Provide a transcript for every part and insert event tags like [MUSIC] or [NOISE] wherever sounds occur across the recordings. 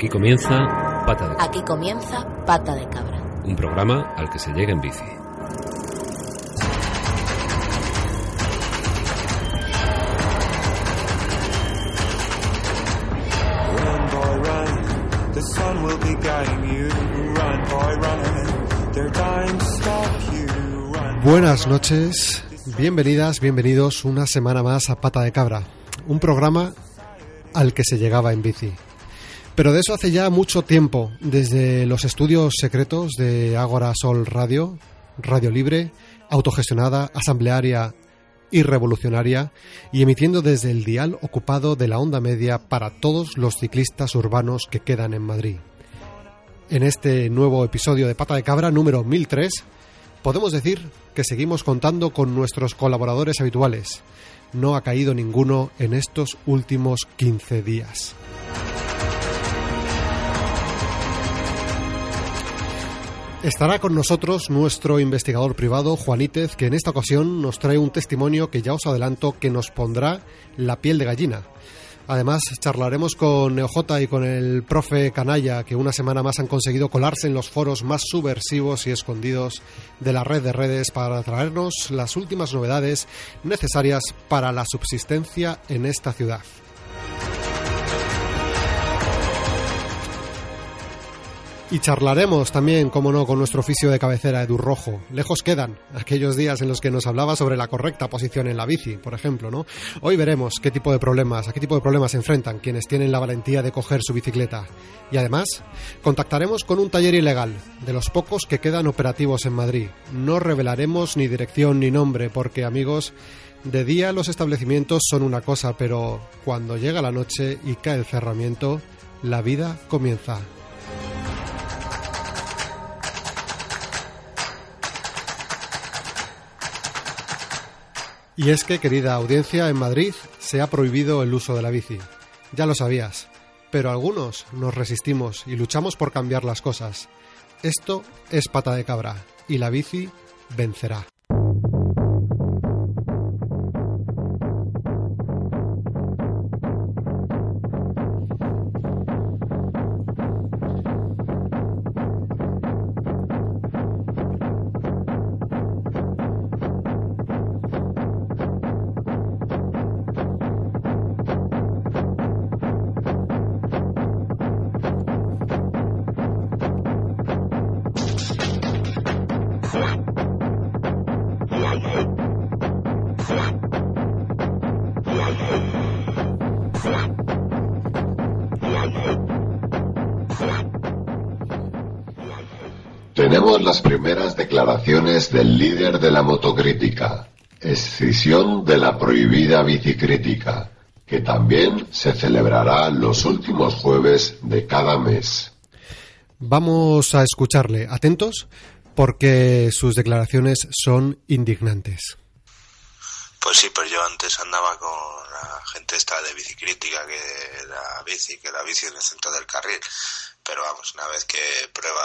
Aquí comienza Pata de Cabra. Aquí comienza Pata de Cabra. Un programa al que se llega en bici. Run, boy, run. The sun will be guiding you. Run, boy, run. They're dying to stop you. Run. Buenas noches, bienvenidas, bienvenidos una semana más a Pata de Cabra, un programa al que se llegaba en bici. Pero de eso hace ya mucho tiempo, desde los estudios secretos de Ágora Sol Radio, Radio Libre, autogestionada, asamblearia y revolucionaria, y emitiendo desde el dial ocupado de la onda media para todos los ciclistas urbanos que quedan en Madrid. En este nuevo episodio de Pata de Cabra número 1003, podemos decir que seguimos contando con nuestros colaboradores habituales. No ha caído ninguno en estos últimos 15 días. Estará con nosotros nuestro investigador privado, Juanítez, que en esta ocasión nos trae un testimonio que ya os adelanto que nos pondrá la piel de gallina. Además, charlaremos con Neoj y con el profe Canalla, que una semana más han conseguido colarse en los foros más subversivos y escondidos de la red de redes para traernos las últimas novedades necesarias para la subsistencia en esta ciudad. Y charlaremos también, como no, con nuestro oficio de cabecera, Edu Rojo. Lejos quedan aquellos días en los que nos hablaba sobre la correcta posición en la bici, por ejemplo, ¿no? Hoy veremos qué tipo de problemas, a qué tipo de problemas se enfrentan quienes tienen la valentía de coger su bicicleta. Y además, contactaremos con un taller ilegal, de los pocos que quedan operativos en Madrid. No revelaremos ni dirección ni nombre, porque, amigos, de día los establecimientos son una cosa, pero cuando llega la noche y cae el cerramiento, la vida comienza. Y es que, querida audiencia, en Madrid se ha prohibido el uso de la bici. Ya lo sabías, pero algunos nos resistimos y luchamos por cambiar las cosas. Esto es pata de cabra y la bici vencerá. De la prohibida bicicrítica, que también se celebrará los últimos jueves de cada mes. Vamos a escucharle, atentos, porque sus declaraciones son indignantes. Pues sí, pues yo antes andaba con la gente esta de bicicrítica, que la bici, que la bici en el centro del carril. Pero vamos, una vez que prueba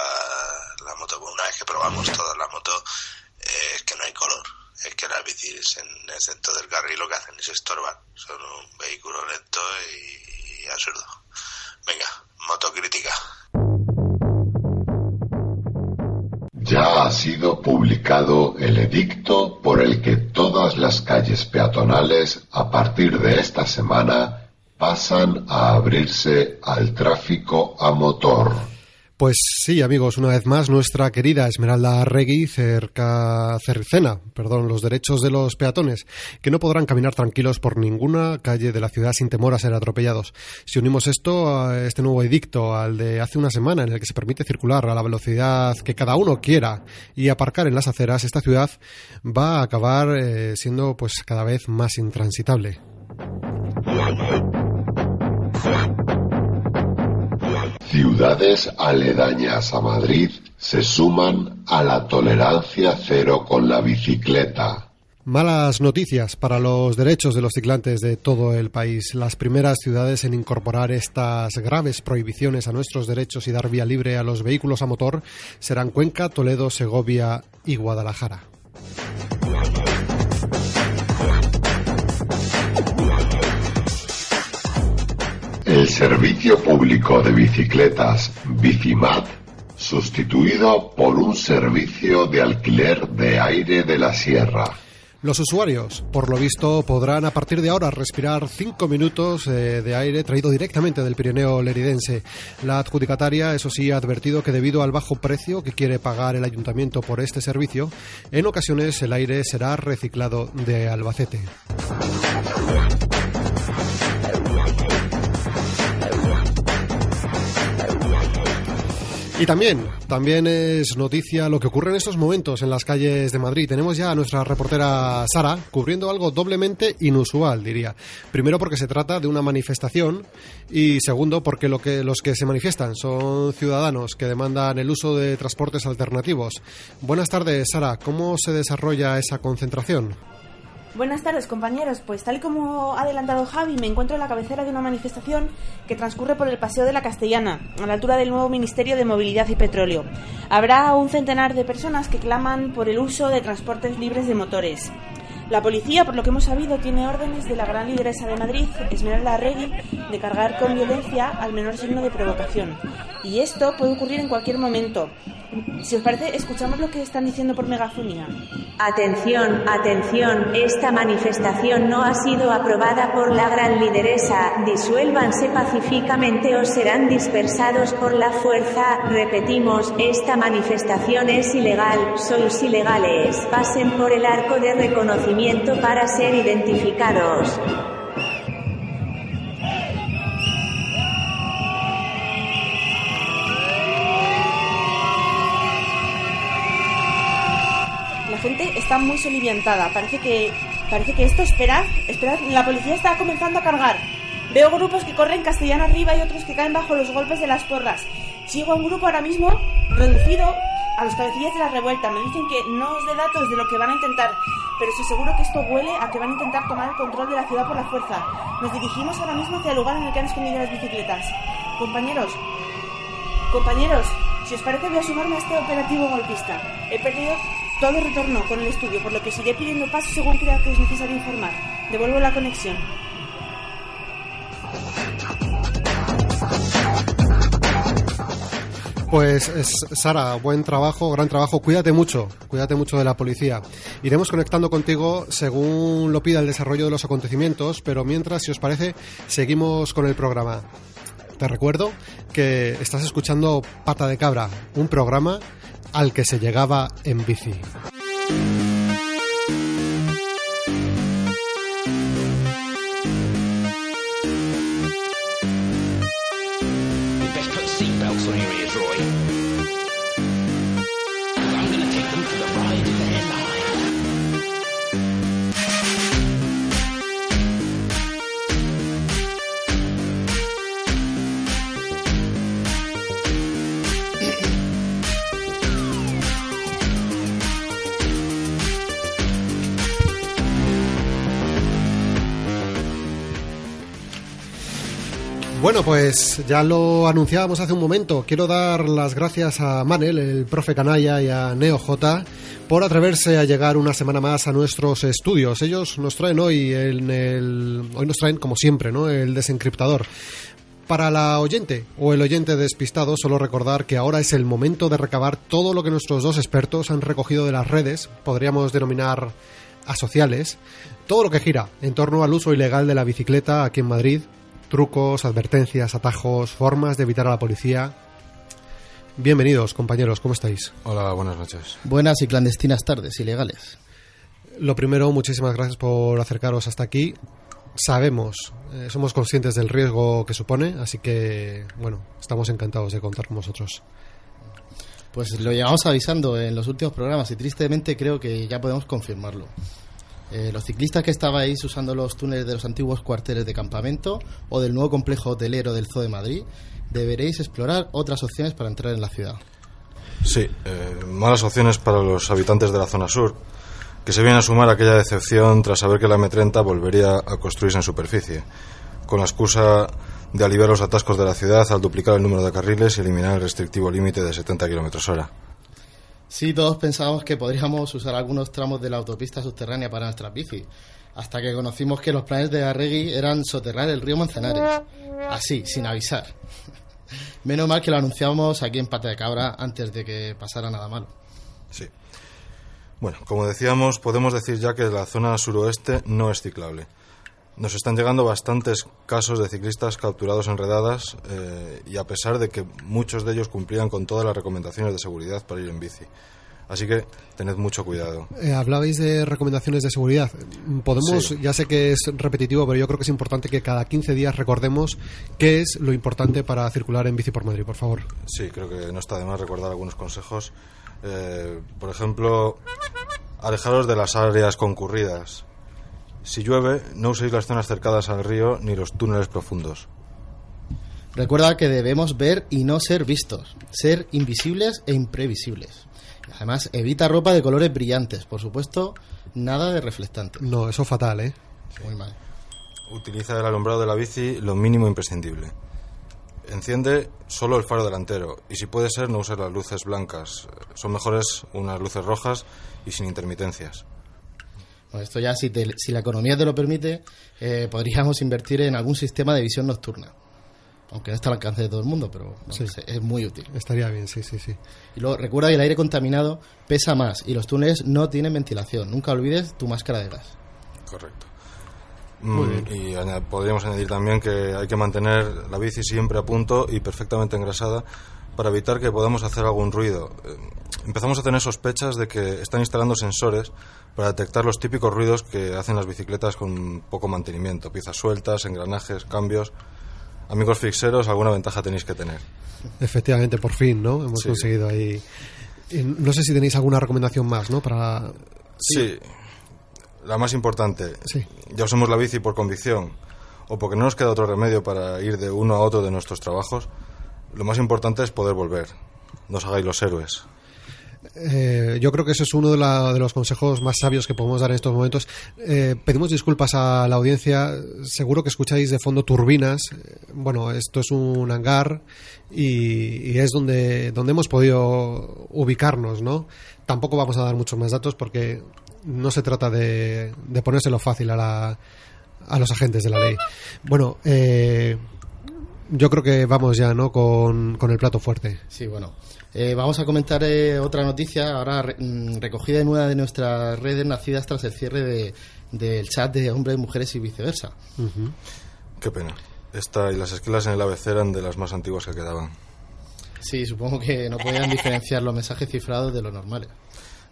la moto, una vez que probamos toda la moto, eh, es que no hay color. Es en el centro del carril lo que hacen es estorbar. Son un vehículo lento y, y absurdo. Venga, motocrítica. Ya ha sido publicado el edicto por el que todas las calles peatonales a partir de esta semana pasan a abrirse al tráfico a motor. Pues sí, amigos, una vez más nuestra querida Esmeralda Arregui cerca cercena, perdón, los derechos de los peatones, que no podrán caminar tranquilos por ninguna calle de la ciudad sin temor a ser atropellados. Si unimos esto a este nuevo edicto al de hace una semana en el que se permite circular a la velocidad que cada uno quiera y aparcar en las aceras, esta ciudad va a acabar eh, siendo pues cada vez más intransitable. Ciudades aledañas a Madrid se suman a la tolerancia cero con la bicicleta. Malas noticias para los derechos de los ciclantes de todo el país. Las primeras ciudades en incorporar estas graves prohibiciones a nuestros derechos y dar vía libre a los vehículos a motor serán Cuenca, Toledo, Segovia y Guadalajara. Servicio público de bicicletas Bicimat sustituido por un servicio de alquiler de aire de la sierra. Los usuarios, por lo visto, podrán a partir de ahora respirar cinco minutos eh, de aire traído directamente del Pirineo leridense. La adjudicataria, eso sí, ha advertido que debido al bajo precio que quiere pagar el ayuntamiento por este servicio, en ocasiones el aire será reciclado de Albacete. Y también, también es noticia lo que ocurre en estos momentos en las calles de Madrid. Tenemos ya a nuestra reportera Sara cubriendo algo doblemente inusual, diría. Primero porque se trata de una manifestación y segundo porque lo que, los que se manifiestan son ciudadanos que demandan el uso de transportes alternativos. Buenas tardes, Sara. ¿Cómo se desarrolla esa concentración? Buenas tardes compañeros, pues tal y como ha adelantado Javi, me encuentro en la cabecera de una manifestación que transcurre por el Paseo de la Castellana, a la altura del nuevo Ministerio de Movilidad y Petróleo. Habrá un centenar de personas que claman por el uso de transportes libres de motores. La policía, por lo que hemos sabido, tiene órdenes de la gran lideresa de Madrid, Esmeralda Regui, de cargar con violencia al menor signo de provocación. Y esto puede ocurrir en cualquier momento. Si os parece, escuchamos lo que están diciendo por megafonía. Atención, atención, esta manifestación no ha sido aprobada por la gran lideresa. Disuélvanse pacíficamente o serán dispersados por la fuerza. Repetimos, esta manifestación es ilegal, sois ilegales. Pasen por el arco de reconocimiento para ser identificados. La gente está muy soliviantada. Parece que, parece que esto, esperad, esperad, la policía está comenzando a cargar. Veo grupos que corren castellano arriba y otros que caen bajo los golpes de las porras. Sigo a un grupo ahora mismo reducido a los cabecillas de la revuelta. Me dicen que no os dé datos de lo que van a intentar, pero estoy seguro que esto huele a que van a intentar tomar el control de la ciudad por la fuerza. Nos dirigimos ahora mismo hacia el lugar en el que han escondido las bicicletas. Compañeros, compañeros, si os parece voy a sumarme a este operativo golpista. He perdido todo retorno con el estudio, por lo que seguiré pidiendo paso según crea que es necesario informar. Devuelvo la conexión. Pues es- Sara, buen trabajo, gran trabajo. Cuídate mucho, cuídate mucho de la policía. Iremos conectando contigo según lo pida el desarrollo de los acontecimientos, pero mientras, si os parece, seguimos con el programa. Te recuerdo que estás escuchando Pata de Cabra, un programa al que se llegaba en bici. Bueno, pues ya lo anunciábamos hace un momento. Quiero dar las gracias a Manel, el profe Canalla y a Neo J por atreverse a llegar una semana más a nuestros estudios. Ellos nos traen hoy en el hoy nos traen como siempre, ¿no? El desencriptador. Para la oyente o el oyente despistado, solo recordar que ahora es el momento de recabar todo lo que nuestros dos expertos han recogido de las redes, podríamos denominar asociales, todo lo que gira en torno al uso ilegal de la bicicleta aquí en Madrid, trucos, advertencias, atajos, formas de evitar a la policía. Bienvenidos, compañeros, ¿cómo estáis? Hola, buenas noches. Buenas y clandestinas tardes, ilegales. Lo primero, muchísimas gracias por acercaros hasta aquí. Sabemos, eh, somos conscientes del riesgo que supone, así que, bueno, estamos encantados de contar con vosotros. Pues lo llevamos avisando en los últimos programas y tristemente creo que ya podemos confirmarlo. Eh, los ciclistas que estabais usando los túneles de los antiguos cuarteles de campamento o del nuevo complejo hotelero del Zoo de Madrid, deberéis explorar otras opciones para entrar en la ciudad. Sí, eh, malas opciones para los habitantes de la zona sur, que se viene a sumar aquella decepción tras saber que la M30 volvería a construirse en superficie, con la excusa de aliviar los atascos de la ciudad al duplicar el número de carriles y eliminar el restrictivo límite de 70 km hora. Sí, todos pensábamos que podríamos usar algunos tramos de la autopista subterránea para nuestras bicis, hasta que conocimos que los planes de Arregui eran soterrar el río Manzanares, así, sin avisar. [LAUGHS] Menos mal que lo anunciábamos aquí en Pata de Cabra antes de que pasara nada malo. Sí. Bueno, como decíamos, podemos decir ya que la zona suroeste no es ciclable. Nos están llegando bastantes casos de ciclistas capturados en redadas eh, y a pesar de que muchos de ellos cumplían con todas las recomendaciones de seguridad para ir en bici. Así que tened mucho cuidado. Eh, hablabais de recomendaciones de seguridad. Podemos, Sí. ya sé que es repetitivo, pero yo creo que es importante que cada 15 días recordemos qué es lo importante para circular en bici por Madrid, por favor. Sí, creo que no está de más recordar algunos consejos. Eh, por ejemplo, alejaros de las áreas concurridas. Si llueve, no uséis las zonas cercadas al río ni los túneles profundos. Recuerda que debemos ver y no ser vistos, ser invisibles e imprevisibles. Además, evita ropa de colores brillantes, por supuesto, nada de reflectante. No, eso fatal, ¿eh? Muy mal. Utiliza el alumbrado de la bici lo mínimo imprescindible. Enciende solo el faro delantero y si puede ser no uses las luces blancas. Son mejores unas luces rojas y sin intermitencias. Bueno, esto ya, si, te- si la economía te lo permite, eh, podríamos invertir en algún sistema de visión nocturna. Aunque no está al alcance de todo el mundo, pero no Sí. sé, es muy útil. Estaría bien, sí, sí, sí. Y luego, recuerda que el aire contaminado pesa más y los túneles no tienen ventilación. Nunca olvides tu máscara de gas. Correcto. Muy Mm, Y podríamos añadir también que hay que mantener la bici siempre a punto y perfectamente engrasada para evitar que podamos hacer algún ruido. Eh, Empezamos a tener sospechas de que están instalando sensores para detectar los típicos ruidos que hacen las bicicletas con poco mantenimiento, piezas sueltas, engranajes, cambios. Amigos fixeros, alguna ventaja tenéis que tener. Efectivamente, por fin, ¿no? Hemos Sí. conseguido ahí. No sé si tenéis alguna recomendación más, ¿no? Para. Sí. La más importante. Sí. Ya usamos la bici por convicción o porque no nos queda otro remedio para ir de uno a otro de nuestros trabajos. Lo más importante es poder volver. No os hagáis los héroes. Eh, yo creo que ese es uno de, la- de los consejos más sabios que podemos dar en estos momentos. Eh, pedimos disculpas a la audiencia. Seguro que escucháis de fondo turbinas. Eh, Bueno, esto es un hangar y, es donde, donde hemos podido ubicarnos, ¿no? Tampoco vamos a dar muchos más datos porque no se trata de, de ponérselo fácil a, la, a los agentes de la ley. Bueno, eh, yo creo que vamos ya, ¿no? Con, con el plato fuerte. Sí, bueno. Eh, vamos a comentar eh, otra noticia, ahora re- mm, recogida en una de nuestras redes nacidas tras el cierre de- del chat de hombres, mujeres y viceversa. Qué pena. Esta y las esquelas en el ABC eran de las más antiguas que quedaban. Sí, supongo que no podían diferenciar los mensajes cifrados de los normales.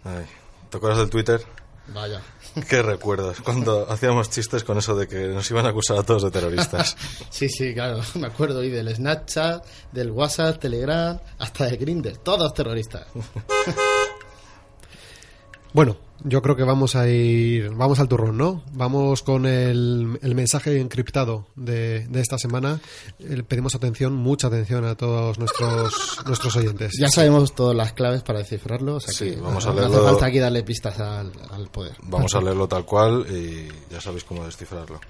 Ay, ¿Te acuerdas del Twitter? Vaya. [LAUGHS] Qué recuerdos. Cuando hacíamos chistes con eso de que nos iban a acusar a todos de terroristas. [LAUGHS] Sí, sí, claro, [LAUGHS] me acuerdo y del Snapchat, del WhatsApp, Telegram, hasta de Grindr, todos terroristas. Bueno, yo creo que vamos a ir, vamos al turrón, ¿no? Vamos con el, el mensaje encriptado de, de esta semana. Eh, pedimos atención, mucha atención a todos nuestros [LAUGHS] nuestros oyentes. Ya sabemos todas las claves para descifrarlo, o sea Sí, que vamos a no hace falta aquí darle pistas al, al poder. Vamos a leerlo tal cual y ya sabéis cómo descifrarlo.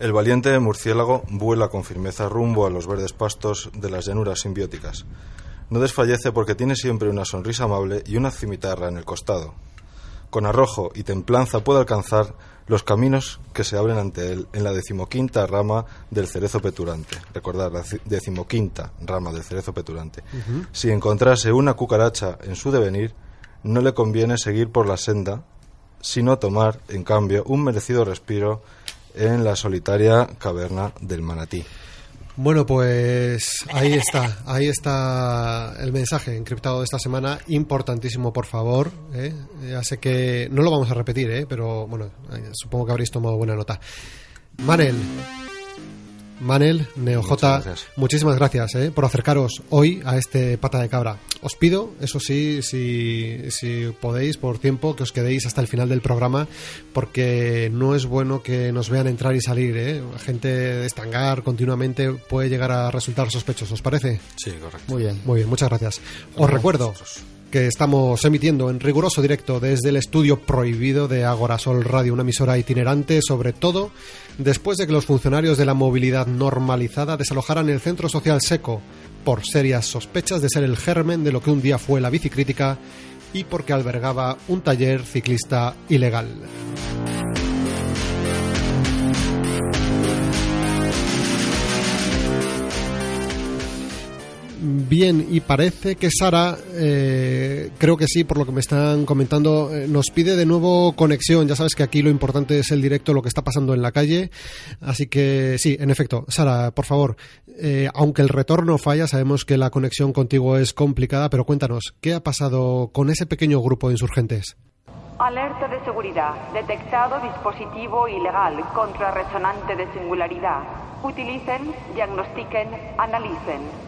El valiente murciélago vuela con firmeza rumbo a los verdes pastos de las llanuras simbióticas. No desfallece porque tiene siempre una sonrisa amable y una cimitarra en el costado. Con arrojo y templanza puede alcanzar los caminos que se abren ante él en la decimoquinta rama del cerezo peturante. Recordad, la ci- decimoquinta rama del cerezo peturante. Si encontrase una cucaracha en su devenir, no le conviene seguir por la senda, sino tomar, en cambio, un merecido respiro en la solitaria caverna del manatí. Bueno, pues ahí está, ahí está el mensaje encriptado de esta semana, importantísimo, por favor. ¿eh? Ya sé que no lo vamos a repetir, ¿eh? pero bueno, eh, supongo que habréis tomado buena nota. Manel, Manel, NeoJ, Muchas gracias. muchísimas gracias ¿eh? por acercaros hoy a este pata de cabra. Os pido, eso sí, si, si podéis, por tiempo, que os quedéis hasta el final del programa, porque no es bueno que nos vean entrar y salir. ¿eh? Gente de estangar continuamente puede llegar a resultar sospechoso, ¿os parece? Sí, correcto. Muy bien. Muy bien, muchas gracias. Os recuerdo que estamos emitiendo en riguroso directo desde el estudio prohibido de Agorasol Radio, una emisora itinerante, sobre todo después de que los funcionarios de la movilidad normalizada desalojaran el centro social seco por serias sospechas de ser el germen de lo que un día fue la bicicrítica y porque albergaba un taller ciclista ilegal. Bien, y parece que Sara, eh, creo que sí, por lo que me están comentando, eh, nos pide de nuevo conexión. Ya sabes que aquí lo importante es el directo, lo que está pasando en la calle. Así que sí, en efecto, Sara, por favor, eh, aunque el retorno falla, sabemos que la conexión contigo es complicada, pero cuéntanos, ¿qué ha pasado con ese pequeño grupo de insurgentes? Alerta de seguridad. Detectado dispositivo ilegal contrarresonante de singularidad. Utilicen, diagnostiquen, analicen.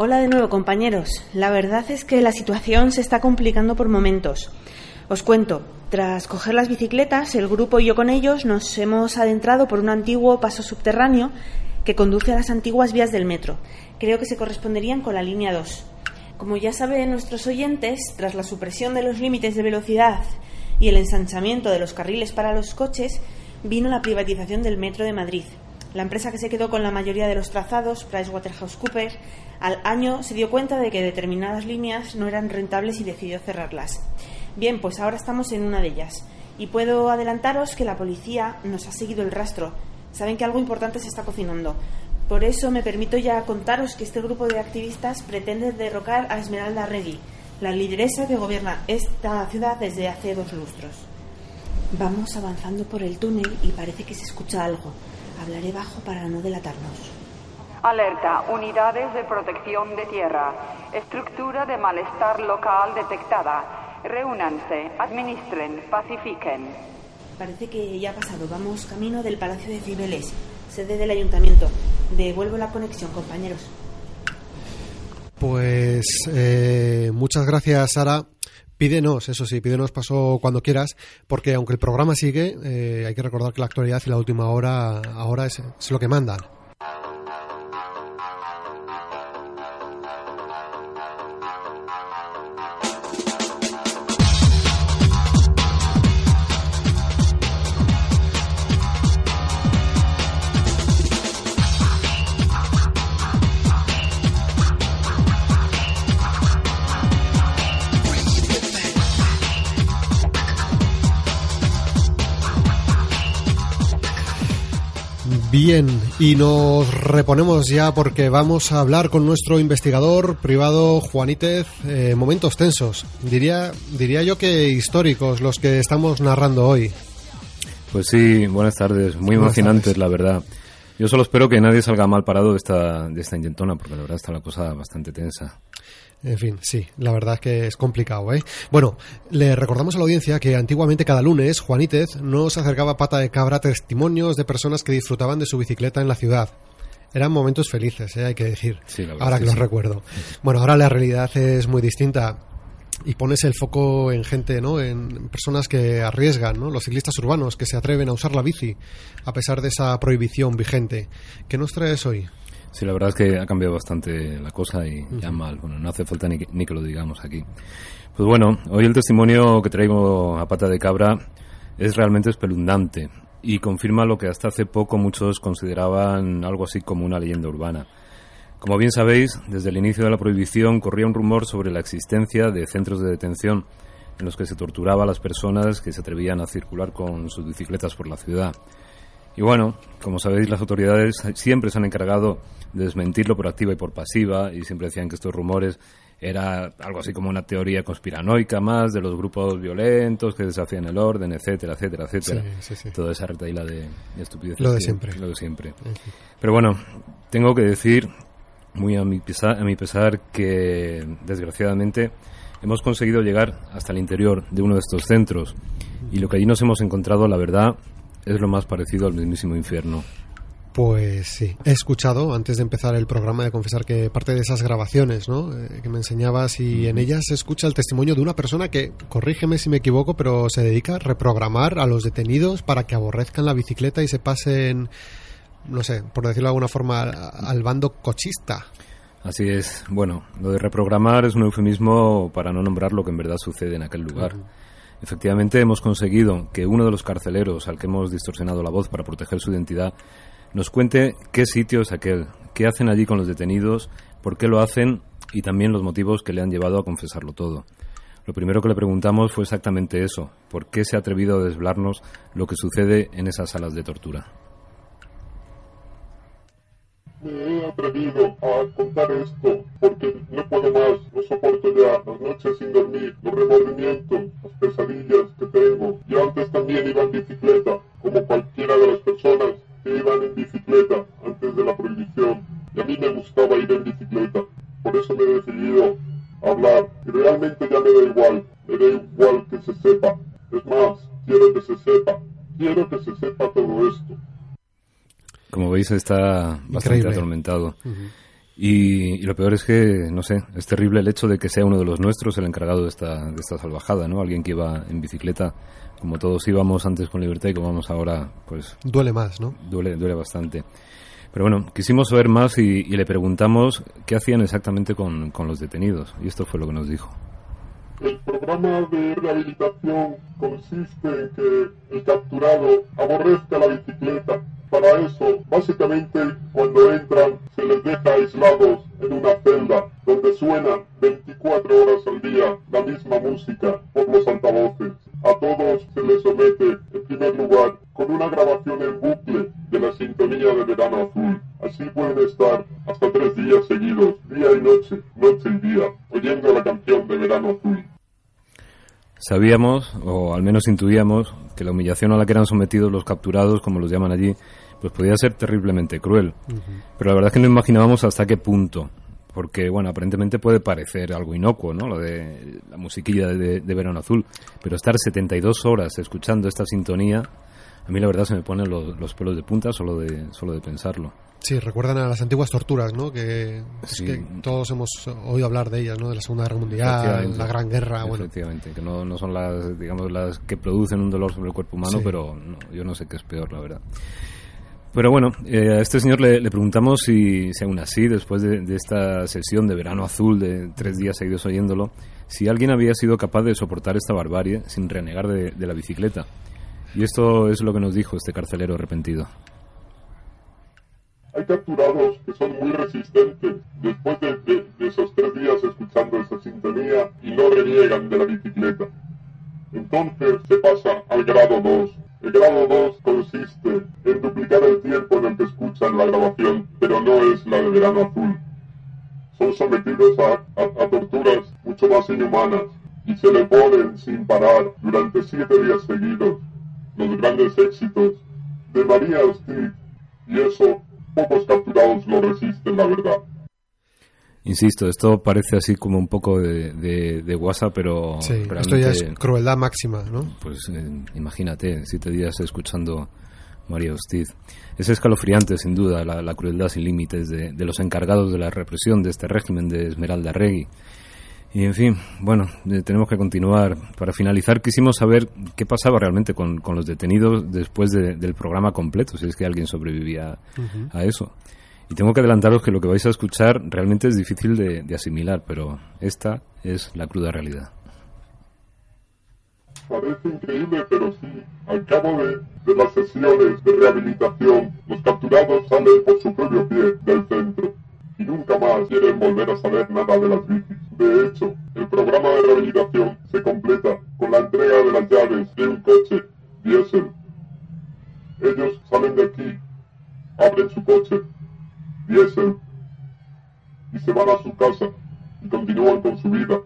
Hola de nuevo compañeros. La verdad es que la situación se está complicando por momentos. Os cuento, tras coger las bicicletas, el grupo y yo con ellos nos hemos adentrado por un antiguo paso subterráneo que conduce a las antiguas vías del metro. Creo que se corresponderían con la línea 2. Como ya saben nuestros oyentes, tras la supresión de los límites de velocidad y el ensanchamiento de los carriles para los coches, vino la privatización del metro de Madrid. La empresa que se quedó con la mayoría de los trazados, PricewaterhouseCoopers, al año se dio cuenta de que determinadas líneas no eran rentables y decidió cerrarlas. Bien, pues ahora estamos en una de ellas. Y puedo adelantaros que la policía nos ha seguido el rastro. Saben que algo importante se está cocinando. Por eso me permito ya contaros que este grupo de activistas pretende derrocar a Esmeralda Regui, la lideresa que gobierna esta ciudad desde hace dos lustros. Vamos avanzando por el túnel y parece que se escucha algo. Hablaré bajo para no delatarnos. Alerta, unidades de protección de tierra. Estructura de malestar local detectada. Reúnanse, administren, pacifiquen. Parece que ya ha pasado. Vamos camino del Palacio de Cibeles, sede del ayuntamiento. Devuelvo la conexión, compañeros. Pues eh, muchas gracias, Sara. Pídenos, eso sí, pídenos paso cuando quieras, porque aunque el programa sigue, eh, hay que recordar que la actualidad y la última hora ahora es, es lo que mandan. Bien, y nos reponemos ya porque vamos a hablar con nuestro investigador privado Juanítez. Eh, momentos tensos, diría, diría yo que históricos los que estamos narrando hoy. Pues sí, buenas tardes, muy Buenas emocionantes la verdad. Yo solo espero que nadie salga mal parado de esta, de esta intentona, porque la verdad está la cosa bastante tensa. En fin, sí, la verdad es que es complicado, ¿eh? Bueno, le recordamos a la audiencia que antiguamente cada lunes Juanítez nos acercaba pata de cabra testimonios de personas que disfrutaban de su bicicleta en la ciudad. Eran momentos felices, ¿eh? hay que decir, Sí, ahora que los recuerdo. Bueno, ahora la realidad es muy distinta y pones el foco en gente, ¿no? En personas que arriesgan, ¿no? Los ciclistas urbanos que se atreven a usar la bici a pesar de esa prohibición vigente. ¿Qué nos traes hoy? Sí, la verdad es que ha cambiado bastante la cosa y ya mal. Bueno, no hace falta ni que, ni que lo digamos aquí. Pues bueno, hoy el testimonio que traigo a pata de cabra es realmente espeluznante y confirma lo que hasta hace poco muchos consideraban algo así como una leyenda urbana. Como bien sabéis, desde el inicio de la prohibición corría un rumor sobre la existencia de centros de detención en los que se torturaba a las personas que se atrevían a circular con sus bicicletas por la ciudad. Y bueno, como sabéis, las autoridades siempre se han encargado de desmentirlo por activa y por pasiva y siempre decían que estos rumores era algo así como una teoría conspiranoica más de los grupos violentos que desafían el orden, etcétera, etcétera, etcétera. Sí, sí, sí. Toda esa retaíla de, de estupideces. Lo de siempre. Lo de siempre. Pero bueno, tengo que decir, muy a mi, pesar, a mi pesar, que desgraciadamente hemos conseguido llegar hasta el interior de uno de estos centros y lo que allí nos hemos encontrado, la verdad, es lo más parecido al mismísimo infierno. Pues sí, he escuchado antes de empezar el programa de confesar que parte de esas grabaciones ¿no? Eh, que me enseñabas y en ellas se escucha el testimonio de una persona que, corrígeme si me equivoco, pero se dedica a reprogramar a los detenidos para que aborrezcan la bicicleta y se pasen, no sé, por decirlo de alguna forma, al bando cochista. Así es. Bueno, lo de reprogramar es un eufemismo para no nombrar lo que en verdad sucede en aquel lugar. Efectivamente, hemos conseguido que uno de los carceleros al que hemos distorsionado la voz para proteger su identidad nos cuente qué sitio es aquel, qué hacen allí con los detenidos, por qué lo hacen y también los motivos que le han llevado a confesarlo todo. Lo primero que le preguntamos fue exactamente eso, por qué se ha atrevido a desvelarnos lo que sucede en esas salas de tortura. Me he atrevido a contar esto porque no puedo más, no soporto ya las noches sin dormir, los remordimientos, las pesadillas que tengo. Yo antes también iba en bicicleta, Veis, está bastante Increíble. atormentado. y, y lo peor es que, no sé, es terrible el hecho de que sea uno de los nuestros el encargado de esta, de esta salvajada, ¿no? Alguien que iba en bicicleta, como todos íbamos antes con libertad y como vamos ahora, pues Duele más, ¿no? duele, duele bastante. Pero bueno, quisimos saber más y, y le preguntamos qué hacían exactamente con, con los detenidos. Y esto fue lo que nos dijo. El programa de rehabilitación consiste en que el capturado aborrezca la bicicleta. Para eso, básicamente, cuando entran, se les deja aislados en una celda donde suena 24 horas al día la misma música por los altavoces. A todos se les somete, en primer lugar, con una grabación en bucle de la sintonía de Verano Azul. Así pueden estar hasta tres días seguidos, día y noche, noche y día, oyendo la canción de Verano Azul. Sabíamos, o al menos intuíamos, que la humillación a la que eran sometidos los capturados, como los llaman allí, pues podía ser terriblemente cruel. Pero la verdad es que no imaginábamos hasta qué punto. Porque, bueno, aparentemente puede parecer algo inocuo, ¿no? Lo de la musiquilla de, de Verano Azul. Pero estar 72 horas escuchando esta sintonía, a mí la verdad se me ponen los, los pelos de punta solo de, solo de pensarlo. Sí, recuerdan a las antiguas torturas, ¿no? Que, es que todos hemos oído hablar de ellas, ¿no? De la Segunda Guerra Mundial, la Gran Guerra, bueno. Efectivamente, que no, no son las, digamos, las que producen un dolor sobre el cuerpo humano, Sí. pero no, yo no sé qué es peor, la verdad. Pero bueno, eh, a este señor le, le preguntamos si, si aún así, después de, de esta sesión de verano azul de tres días seguidos oyéndolo, si alguien había sido capaz de soportar esta barbarie sin renegar de, de la bicicleta. Y esto es lo que nos dijo este carcelero arrepentido. Hay capturados que son muy resistentes después de, de- de esos tres días escuchando esa sintonía y no reniegan de la bicicleta. Entonces se pasa al grado 2. El grado 2 consiste en duplicar el tiempo en el que escuchan la grabación, pero no es la de verano azul. Son sometidos a, a- a torturas mucho más inhumanas y se le ponen sin parar durante siete días seguidos los grandes éxitos de María Steve y eso pocos capturados lo resisten, la verdad. Insisto, esto parece así como un poco de, de, de WhatsApp, pero Sí, esto ya es crueldad máxima, ¿no? Pues eh, imagínate, siete días escuchando María Hostiz. Es escalofriante, sin duda, la, la crueldad sin límites de, de los encargados de la represión de este régimen de Esmeralda Regui. Y en fin, bueno, eh, tenemos que continuar. Para finalizar, quisimos saber qué pasaba realmente con, con los detenidos después de- del programa completo, si es que alguien sobrevivía a eso. Y tengo que adelantaros que lo que vais a escuchar realmente es difícil de, de asimilar, pero esta es la cruda realidad. Parece increíble, pero sí. Al cabo de, de las sesiones de rehabilitación, los capturados salen por su propio pie del centro y nunca más quieren volver a saber nada de las bicis. De hecho, el programa de rehabilitación se completa con la entrega de las llaves de un coche diésel. Ellos salen de aquí, abren su coche diésel y se van a su casa y continúan con su vida.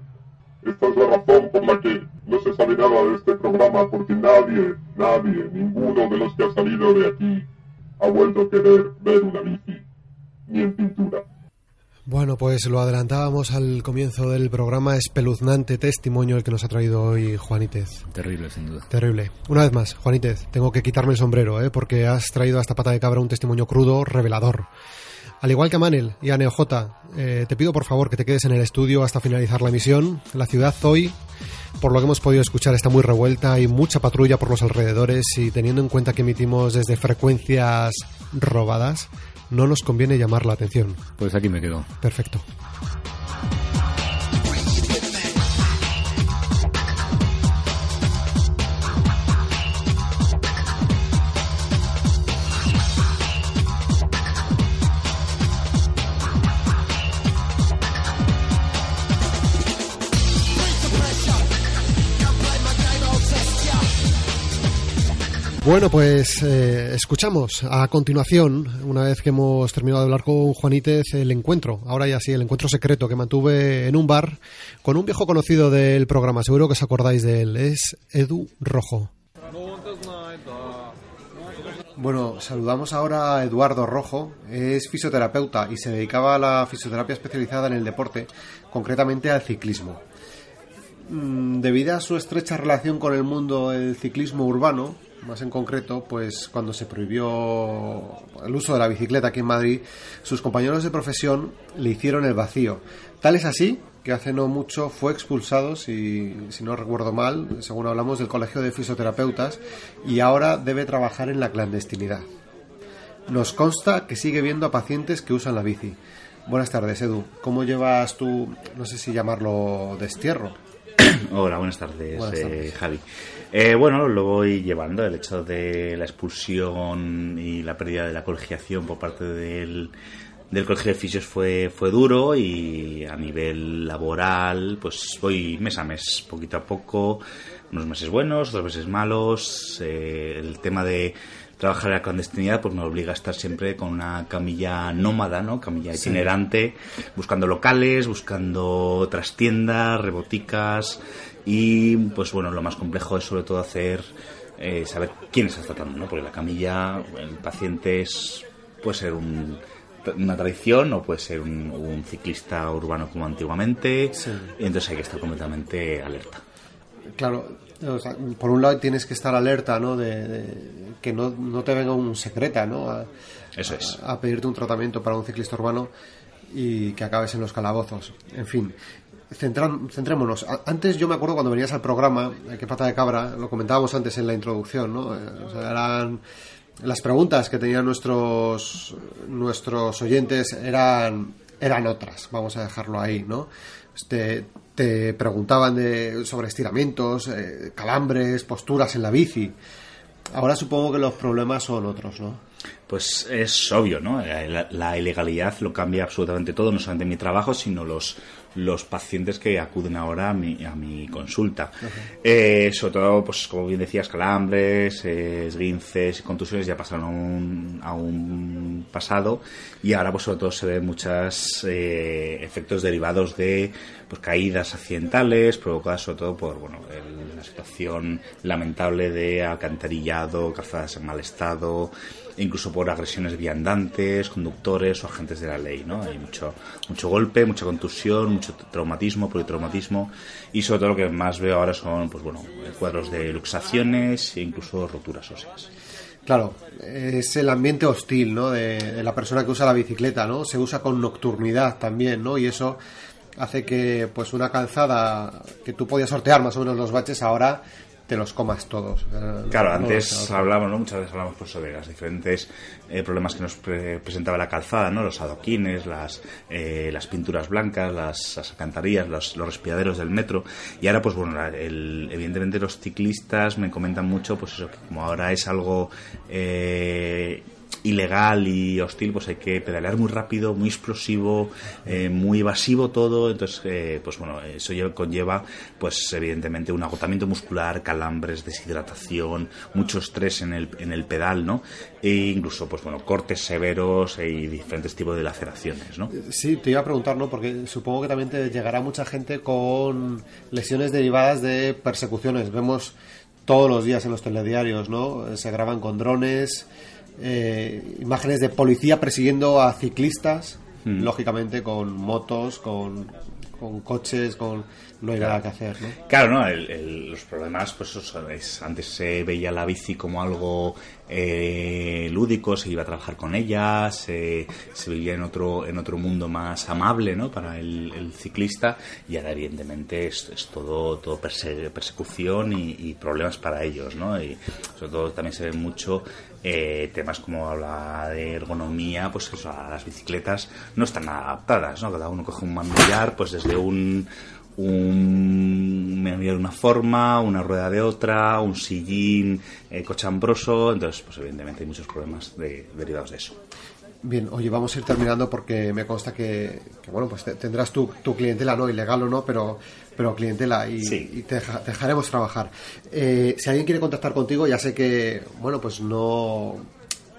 Esta es la razón por la que no se sabe nada de este programa, porque nadie, nadie, ninguno de los que ha salido de aquí ha vuelto a querer ver una bici, ni en pintura. Bueno, pues lo adelantábamos al comienzo del programa, espeluznante testimonio el que nos ha traído hoy Juanítez. Terrible, sin duda. Terrible. Una vez más, Juanítez, tengo que quitarme el sombrero, ¿eh? porque has traído a esta pata de cabra un testimonio crudo, revelador. Al igual que a Manel y a NeoJ, eh, te pido por favor que te quedes en el estudio hasta finalizar la emisión. La ciudad hoy, por lo que hemos podido escuchar, está muy revuelta, hay mucha patrulla por los alrededores y teniendo en cuenta que emitimos desde frecuencias robadas, no nos conviene llamar la atención. Pues aquí me quedo. Perfecto. Bueno, pues eh, escuchamos a continuación, una vez que hemos terminado de hablar con Juanítez, el encuentro, ahora ya sí, el encuentro secreto que mantuve en un bar con un viejo conocido del programa, seguro que os acordáis de él, es Edu Rojo. Bueno, saludamos ahora a Eduardo Rojo, es fisioterapeuta y se dedicaba a la fisioterapia especializada en el deporte, concretamente al ciclismo. Mm, Debido a su estrecha relación con el mundo del ciclismo urbano, más en concreto, pues cuando se prohibió el uso de la bicicleta aquí en Madrid, sus compañeros de profesión le hicieron el vacío. Tal es así que hace no mucho fue expulsado, si, si no recuerdo mal, según hablamos del Colegio de Fisioterapeutas, y ahora debe trabajar en la clandestinidad. Nos consta que sigue viendo a pacientes que usan la bici. Buenas tardes, Edu. ¿Cómo llevas tú, no sé si llamarlo destierro? [COUGHS] Hola, buenas tardes, Buenas eh, tardes. Javi. Eh, bueno, lo voy llevando, el hecho de la expulsión y la pérdida de la colegiación por parte del, del colegio de fisios fue, fue duro y a nivel laboral, pues voy mes a mes, poquito a poco, unos meses buenos, otros meses malos. eh, el tema de trabajar en la clandestinidad pues me obliga a estar siempre con una camilla nómada, ¿no? Camilla Sí. itinerante, buscando locales, buscando otras tiendas, reboticas y pues bueno, lo más complejo es sobre todo hacer eh, saber quién estás tratando, ¿no? Porque la camilla, el paciente es puede ser un una tradición o puede ser un, un ciclista urbano como antiguamente y entonces hay que estar completamente alerta. Claro, o sea, por un lado tienes que estar alerta, ¿no? De, de que no, no te venga un secreta, ¿no? A, Eso es. A, a pedirte un tratamiento para un ciclista urbano y que acabes en los calabozos. En fin, centran- centrémonos. Antes yo me acuerdo cuando venías al programa, eh, que pata de cabra, lo comentábamos antes en la introducción, ¿no? Eh, o sea, eran las preguntas que tenían nuestros nuestros oyentes eran eran otras, vamos a dejarlo ahí, ¿no? Te, te preguntaban de, sobre estiramientos, eh, calambres, posturas en la bici. Ahora supongo que los problemas son otros, ¿no? Pues es obvio, ¿no? La, la ilegalidad lo cambia absolutamente todo, no solamente mi trabajo, sino los, los pacientes que acuden ahora a mi, a mi consulta. Eh, sobre todo, pues como bien decías, calambres, eh, esguinces y contusiones ya pasaron a un, a un pasado y ahora pues sobre todo se ven muchos efectos derivados de pues, caídas accidentales provocadas sobre todo por bueno, el- la situación lamentable de alcantarillado, calzadas en mal estado, incluso por agresiones viandantes, conductores o agentes de la ley, ¿no? Hay mucho, mucho golpe, mucha contusión, mucho traumatismo, politraumatismo y sobre todo lo que más veo ahora son, pues bueno, cuadros de luxaciones e incluso roturas óseas. Claro, es el ambiente hostil, ¿no? De, la persona que usa la bicicleta, ¿no? Se usa con nocturnidad también, ¿no? Y eso hace que, pues, una calzada que tú podías sortear más o menos los baches, ahora te los comas todos. Eh, Claro, no antes hablamos, ¿no? Muchas veces hablamos pues, sobre los diferentes eh, problemas que nos pre- presentaba la calzada, ¿no? Los adoquines, las, eh, las pinturas blancas, las, las alcantarillas, los, los respiraderos del metro. Y ahora, pues bueno, el- evidentemente los ciclistas me comentan mucho, pues eso, que como ahora es algo eh, ilegal y hostil, pues hay que pedalear muy rápido, muy explosivo, eh, muy evasivo todo. Entonces, eh, pues bueno, eso lle- conlleva, pues evidentemente un agotamiento muscular, calambres, deshidratación, mucho estrés en el, en el pedal, ¿no? E incluso, pues bueno, cortes severos y diferentes tipos de laceraciones, ¿no? Sí, te iba a preguntar, ¿no? Porque supongo que también te llegará mucha gente con lesiones derivadas de persecuciones. Vemos todos los días en los telediarios, ¿no? Se graban con drones, eh, imágenes de policía persiguiendo a ciclistas, Mm. lógicamente con motos, con con coches, con no hay nada que hacer, ¿no? Claro, ¿no? El- el- los problemas, pues es- antes se veía la bici como algo eh, lúdico, se iba a trabajar con ella, se, se vivía en otro, en otro mundo más amable, ¿no? Para el, el ciclista y ahora evidentemente es, es todo, todo perse- persecución y, y problemas para ellos, ¿no? Y sobre todo también se ve mucho eh, temas como habla de ergonomía, pues eso, a las bicicletas no están adaptadas, ¿no? Cada uno coge un manillar, pues desde un un manillar de una forma, una rueda de otra, un sillín eh, cochambroso, entonces pues evidentemente hay muchos problemas de- derivados de eso. Bien, oye, vamos a ir terminando porque me consta que, que, bueno, pues te- tendrás tu, tu clientela, ¿no? Ilegal o no, pero, pero clientela y, y te, deja- te dejaremos trabajar. Eh, si alguien quiere contactar contigo, ya sé que, bueno, pues no,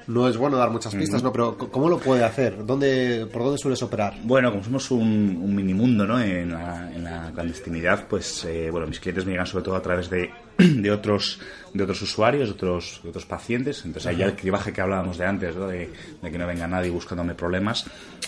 no es bueno dar muchas pistas. ¿no? Pero ¿cómo lo puede hacer? ¿Dónde, ¿Por dónde sueles operar? Bueno, como somos un, un mini mundo ¿no? en, la, en la clandestinidad, pues eh, bueno, mis clientes me llegan sobre todo a través de, [CLEARS THROAT] de otros de otros usuarios, de otros, de otros pacientes. Entonces ahí ya el cribaje que hablábamos de antes, ¿no? de, de que no venga nadie buscándome problemas,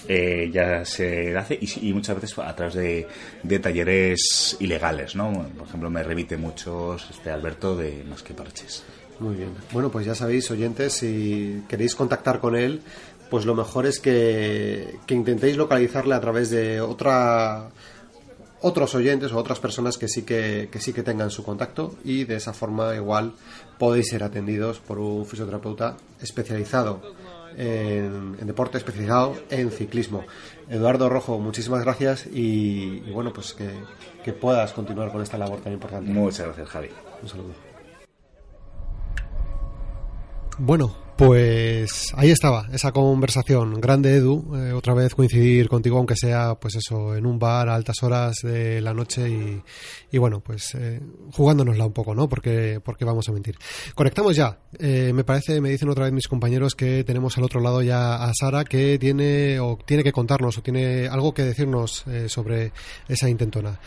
eh, ya se hace y, y muchas veces a través de, de talleres ilegales. ¿no? Bueno, Por ejemplo, me remite muchos este Alberto de Más que Parches. Muy bien. Bueno, pues ya sabéis, oyentes, si queréis contactar con él, pues lo mejor es que, que intentéis localizarle a través de otra otros oyentes o otras personas que sí que, que sí que tengan su contacto y de esa forma igual podéis ser atendidos por un fisioterapeuta especializado en, en deporte, especializado en ciclismo. Eduardo Rojo, muchísimas gracias y, y bueno, pues que, que puedas continuar con esta labor tan importante. Muchas gracias, Javi. Un saludo. Bueno, pues ahí estaba esa conversación. Grande Edu, eh, otra vez coincidir contigo, aunque sea pues eso, en un bar a altas horas de la noche y, y bueno, pues eh, jugándonosla un poco, ¿no? Porque, porque vamos a mentir. Conectamos ya. Eh, me parece, me dicen otra vez mis compañeros que tenemos al otro lado ya a Sara que tiene o tiene que contarnos o tiene algo que decirnos eh, sobre esa intentona.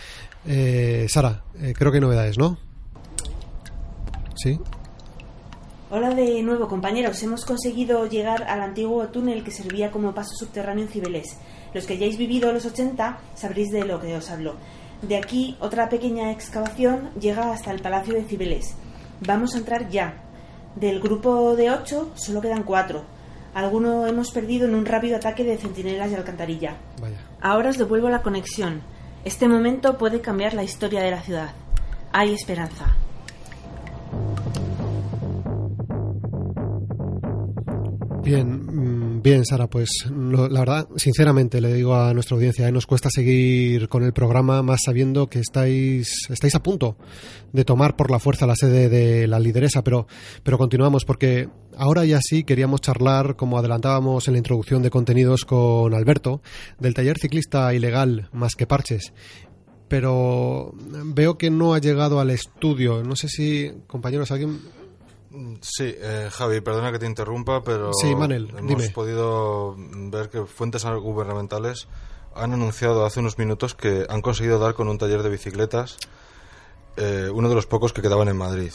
Eh, Sara, creo que hay novedades, ¿no? Sí. Hola de nuevo, compañeros. Hemos conseguido llegar al antiguo túnel que servía como paso subterráneo en Cibeles. Los que hayáis vivido los 80 sabréis de lo que os hablo. De aquí, otra pequeña excavación llega hasta el Palacio de Cibeles. Vamos a entrar ya. Del grupo de 8 solo quedan 4. Alguno hemos perdido en un rápido ataque de centinelas y alcantarilla. Vaya. Ahora os devuelvo la conexión. Este momento puede cambiar la historia de la ciudad. Hay esperanza. Bien, mm, bien, Sara, pues lo- la verdad, sinceramente le digo a nuestra audiencia, eh, nos cuesta seguir con el programa más sabiendo que estáis, estáis a punto de tomar por la fuerza la sede de la lideresa, pero, pero continuamos porque ahora ya sí queríamos charlar, como adelantábamos en la introducción de contenidos con Alberto, del taller ciclista ilegal Más que Parches. Pero veo que no ha llegado al estudio. No sé si, compañeros, alguien Sí, eh, Javi, perdona que te interrumpa, pero Sí, Manel, hemos dime. podido ver que fuentes gubernamentales han anunciado hace unos minutos que han conseguido dar con un taller de bicicletas, eh, uno de los pocos que quedaban en Madrid,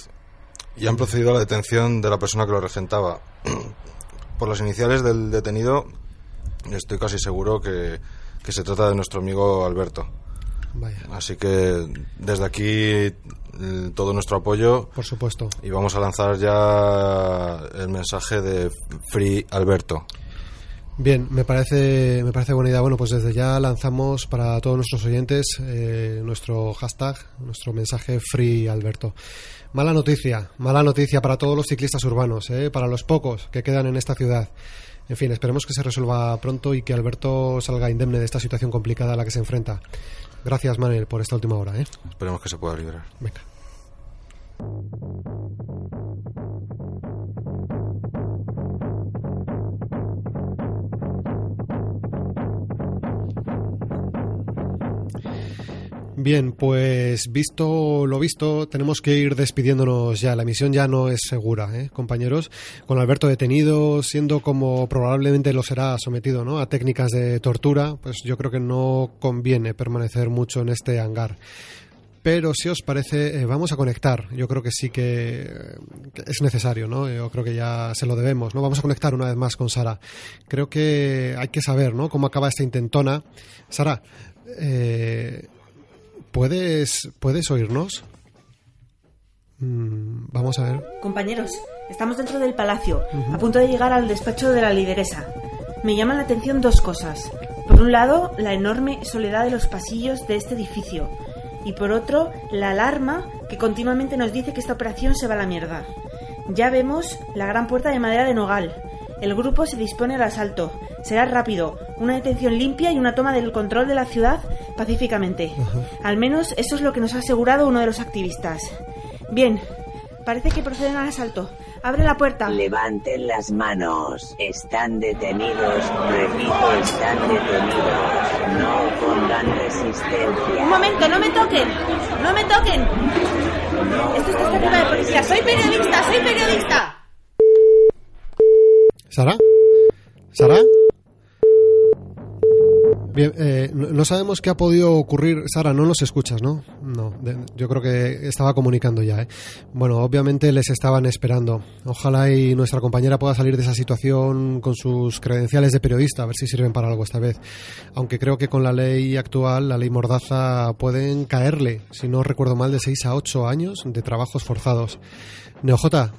y han procedido a la detención de la persona que lo regentaba. [CLEARS THROAT] Por las iniciales del detenido, estoy casi seguro que, que se trata de nuestro amigo Alberto. Vaya. Así que desde aquí todo nuestro apoyo. Por supuesto. Y vamos a lanzar ya el mensaje de Free Alberto. Bien, me parece, me parece buena idea. Bueno, pues desde ya lanzamos para todos nuestros oyentes eh, nuestro hashtag, nuestro mensaje Free Alberto. Mala noticia, mala noticia para todos los ciclistas urbanos, eh, para los pocos que quedan en esta ciudad. En fin, esperemos que se resuelva pronto y que Alberto salga indemne de esta situación complicada a la que se enfrenta. Gracias, Manel, por esta última hora. ¿eh? Esperemos que se pueda liberar. Venga. Bien, pues visto lo visto, tenemos que ir despidiéndonos ya. La misión ya no es segura, ¿eh, compañeros. Con Alberto detenido, siendo como probablemente lo será sometido ¿no? a técnicas de tortura, pues yo creo que no conviene permanecer mucho en este hangar. Pero si os parece, eh, vamos a conectar. Yo creo que sí que, es necesario, ¿no? Yo creo que ya se lo debemos, ¿no? Vamos a conectar una vez más con Sara. Creo que hay que saber, ¿no? Cómo acaba esta intentona. Sara, Eh, ¿puedes, ¿Puedes oírnos? Mm, vamos a ver. Compañeros, estamos dentro del palacio, a punto de llegar al despacho de la lideresa. Me llaman la atención dos cosas. Por un lado, la enorme soledad de los pasillos de este edificio. Y por otro, la alarma que continuamente nos dice que esta operación se va a la mierda. Ya vemos la gran puerta de madera de Nogal. El grupo se dispone al asalto. Será rápido, una detención limpia y una toma del control de la ciudad pacíficamente. Al menos eso es lo que nos ha asegurado uno de los activistas. Bien, parece que proceden al asalto. Abre la puerta. Levanten las manos. Están detenidos. Repito, están detenidos. No pongan resistencia. Un momento, no me toquen. No me toquen. Esto está arriba de policía. Soy periodista, soy periodista. ¿Sara? ¿Sara? Bien, eh, no sabemos qué ha podido ocurrir. Sara, no nos escuchas, ¿no? No, de- yo creo que estaba comunicando ya, ¿eh? Bueno, obviamente les estaban esperando. Ojalá y nuestra compañera pueda salir de esa situación con sus credenciales de periodista, a ver si sirven para algo esta vez. Aunque creo que con la ley actual, la ley Mordaza, pueden caerle, si no recuerdo mal, de 6 a 8 años de trabajos forzados. Neojota,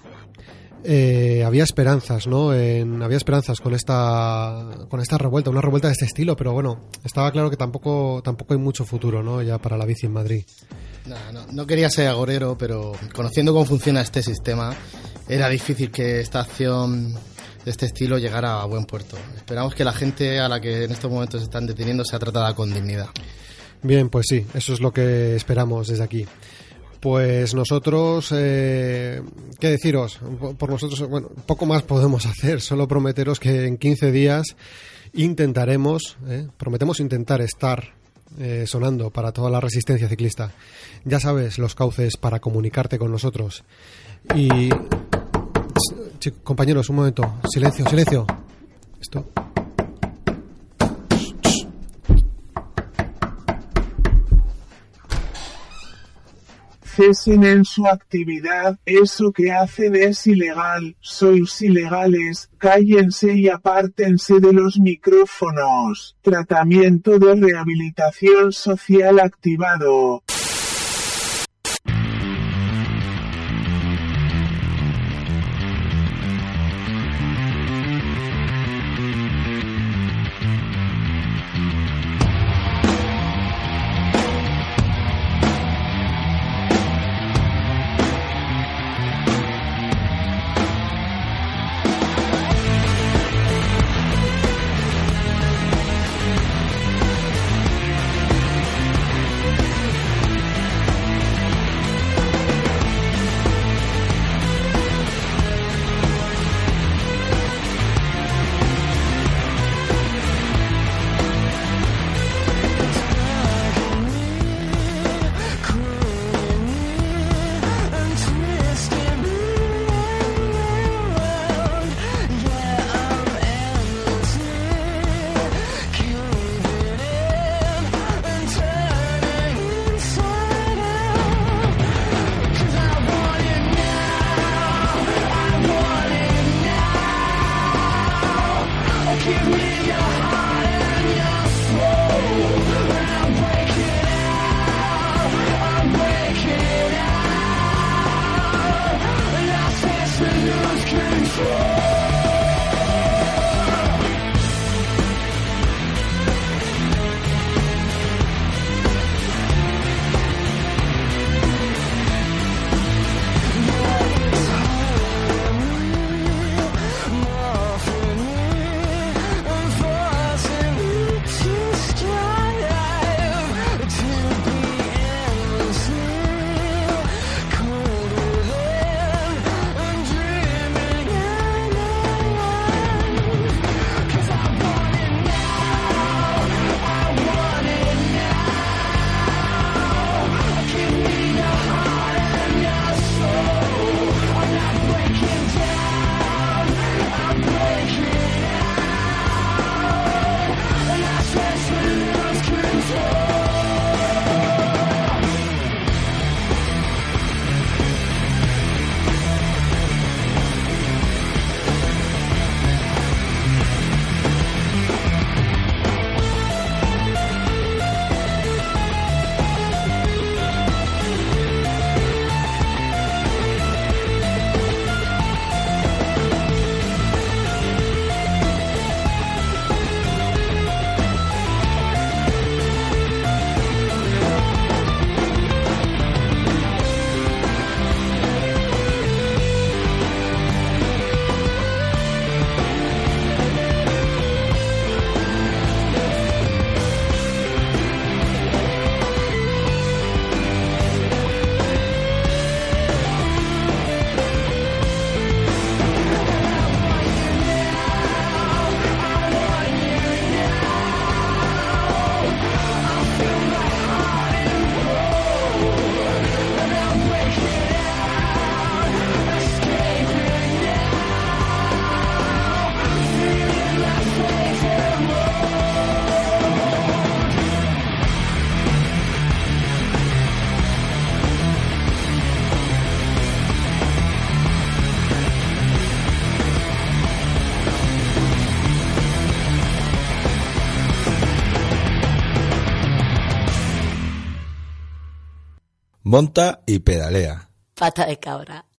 eh, había esperanzas, ¿no? En- había esperanzas con esta con esta revuelta, una revuelta de este estilo, pero bueno, estaba claro que tampoco tampoco hay mucho futuro, ¿no? Ya para la bici en Madrid. No, no, no quería ser agorero, pero conociendo cómo funciona este sistema, era difícil que esta acción de este estilo llegara a buen puerto. Esperamos que la gente a la que en estos momentos están deteniendo sea tratada con dignidad. Bien, pues sí, eso es lo que esperamos desde aquí. Pues nosotros, eh, ¿qué deciros? Por- nosotros, bueno, poco más podemos hacer, solo prometeros que en 15 días intentaremos, eh, prometemos intentar estar eh, sonando para toda la resistencia ciclista. Ya sabes los cauces para comunicarte con nosotros. Y, compañeros, un momento, silencio, silencio. Esto. Cesen en su actividad, eso que hacen es ilegal, sois ilegales, cállense y apártense de los micrófonos. Tratamiento de rehabilitación social activado. Monta y pedalea. Pata de cabra.